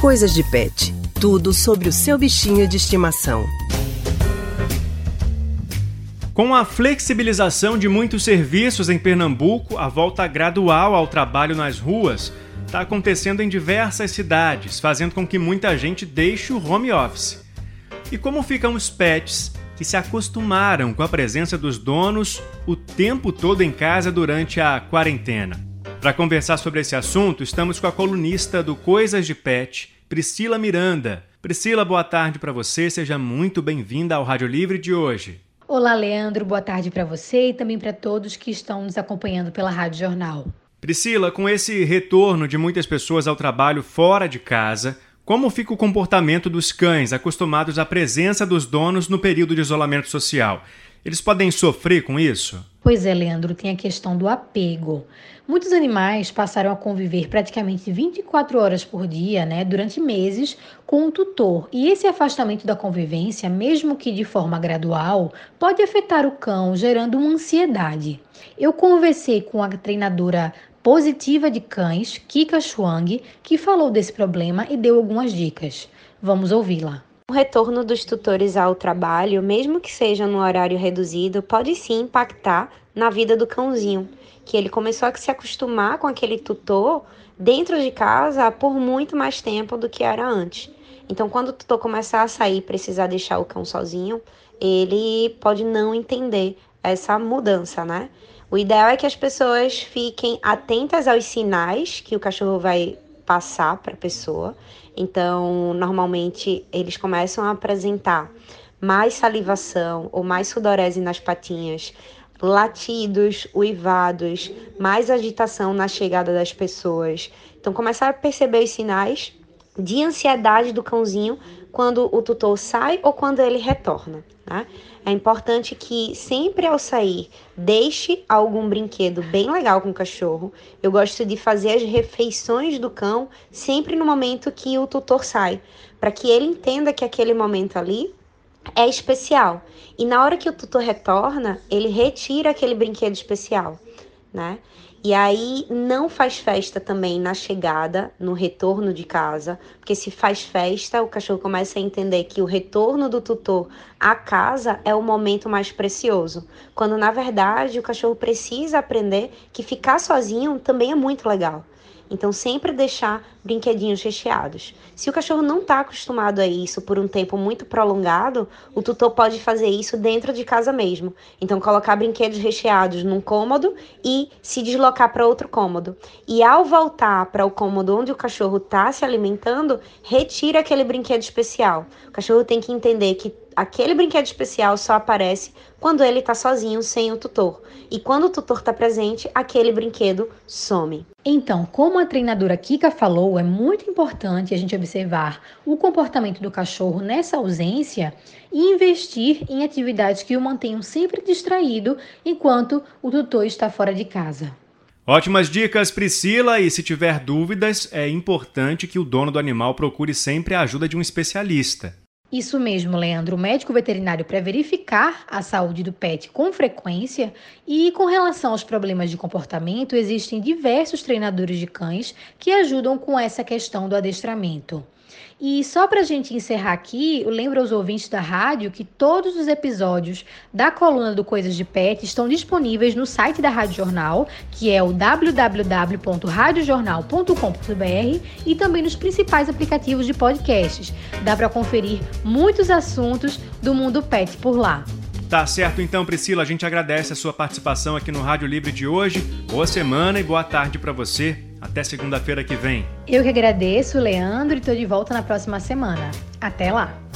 Coisas de Pet. Tudo sobre o seu bichinho de estimação. Com a flexibilização de muitos serviços em Pernambuco, a volta gradual ao trabalho nas ruas está acontecendo em diversas cidades, fazendo com que muita gente deixe o home office. E como ficam os pets que se acostumaram com a presença dos donos o tempo todo em casa durante a quarentena? Para conversar sobre esse assunto, estamos com a colunista do Coisas de Pet, Priscila Miranda. Priscila, boa tarde para você, seja muito bem-vinda ao Rádio Livre de hoje. Olá, Leandro, boa tarde para você e também para todos que estão nos acompanhando pela Rádio Jornal. Priscila, com esse retorno de muitas pessoas ao trabalho fora de casa, como fica o comportamento dos cães acostumados à presença dos donos no período de isolamento social? Eles podem sofrer com isso? Pois é, Leandro, tem a questão do apego. Muitos animais passaram a conviver praticamente 24 horas por dia, né, durante meses, com um tutor. E esse afastamento da convivência, mesmo que de forma gradual, pode afetar o cão, gerando uma ansiedade. Eu conversei com a treinadora positiva de cães, Kika Chuang, que falou desse problema e deu algumas dicas. Vamos ouvi-la. O retorno dos tutores ao trabalho, mesmo que seja no horário reduzido, pode sim impactar na vida do cãozinho, que ele começou a se acostumar com aquele tutor dentro de casa por muito mais tempo do que era antes. Então, quando o tutor começar a sair e precisar deixar o cão sozinho, ele pode não entender essa mudança, né? O ideal é que as pessoas fiquem atentas aos sinais que o cachorro vai passar para a pessoa. Então, normalmente eles começam a apresentar mais salivação ou mais sudorese nas patinhas, latidos, uivados, mais agitação na chegada das pessoas. Então, começar a perceber os sinais de ansiedade do cãozinho quando o tutor sai ou quando ele retorna. Né? É importante que sempre ao sair deixe algum brinquedo bem legal com o cachorro. Eu gosto de fazer as refeições do cão sempre no momento que o tutor sai, para que ele entenda que aquele momento ali é especial. E na hora que o tutor retorna, ele retira aquele brinquedo especial, né? E aí não faz festa também na chegada, no retorno de casa, porque se faz festa, o cachorro começa a entender que o retorno do tutor à casa é o momento mais precioso, quando na verdade o cachorro precisa aprender que ficar sozinho também é muito legal. Então, sempre deixar brinquedinhos recheados. Se o cachorro não está acostumado a isso por um tempo muito prolongado, o tutor pode fazer isso dentro de casa mesmo. Então, colocar brinquedos recheados num cômodo e se deslocar para outro cômodo. E ao voltar para o cômodo onde o cachorro está se alimentando, retira aquele brinquedo especial. O cachorro tem que entender que aquele brinquedo especial só aparece quando ele está sozinho, sem o tutor. E quando o tutor está presente, aquele brinquedo some. Então, como a treinadora Kika falou, é muito importante a gente observar o comportamento do cachorro nessa ausência e investir em atividades que o mantenham sempre distraído enquanto o tutor está fora de casa. Ótimas dicas, Priscila. E se tiver dúvidas, é importante que o dono do animal procure sempre a ajuda de um especialista. Isso mesmo, Leandro. O médico veterinário para verificar a saúde do pet com frequência e com relação aos problemas de comportamento, existem diversos treinadores de cães que ajudam com essa questão do adestramento. E só para a gente encerrar aqui, eu lembro aos ouvintes da rádio que todos os episódios da coluna do Coisas de Pet estão disponíveis no site da Rádio Jornal, que é o www.radiojornal.com.br e também nos principais aplicativos de podcasts. Dá para conferir muitos assuntos do mundo pet por lá. Tá certo então, Priscila, a gente agradece a sua participação aqui no Rádio Livre de hoje. Boa semana e boa tarde para você. Até segunda-feira que vem. Eu que agradeço, Leandro, e estou de volta na próxima semana. Até lá!